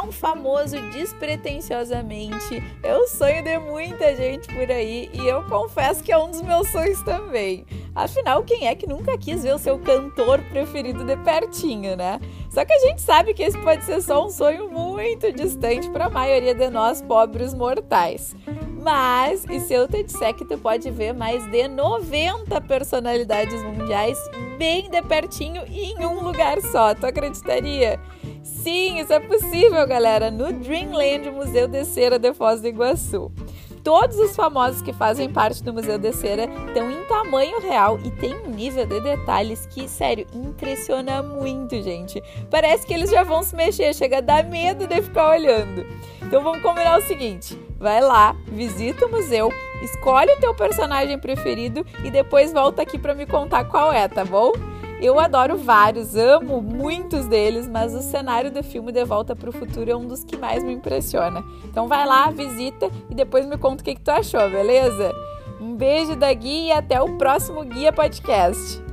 um famoso despretensiosamente. É o sonho de muita gente por aí e eu confesso que é um dos meus sonhos também. Afinal, quem é que nunca quis ver o seu cantor preferido de pertinho, né? Só que a gente sabe que esse pode ser só um sonho muito distante para a maioria de nós pobres mortais. Mas, e se eu te disser que tu pode ver mais de 90 personalidades mundiais bem de pertinho e em um lugar só, tu acreditaria? Sim, isso é possível, galera, no Dreamland Museu de Cera de Foz do Iguaçu. Todos os famosos que fazem parte do Museu de Cera estão em tamanho real e tem um nível de detalhes que, sério, impressiona muito, gente. Parece que eles já vão se mexer, chega a dar medo de ficar olhando. Então vamos combinar o seguinte: vai lá, visita o museu, escolhe o teu personagem preferido e depois volta aqui para me contar qual é, tá bom? Eu adoro vários, amo muitos deles, mas o cenário do filme De Volta para o Futuro é um dos que mais me impressiona. Então vai lá, visita e depois me conta o que, que tu achou, beleza? Um beijo da Guia e até o próximo Guia Podcast.